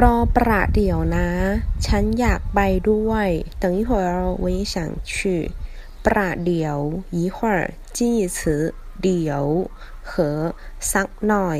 รอประเดี๋ยวนะ ฉันอยากไปด้วย等一会儿我也想去ประเดี๋ยว一会儿近义词เดี๋ยว和สักหน่อย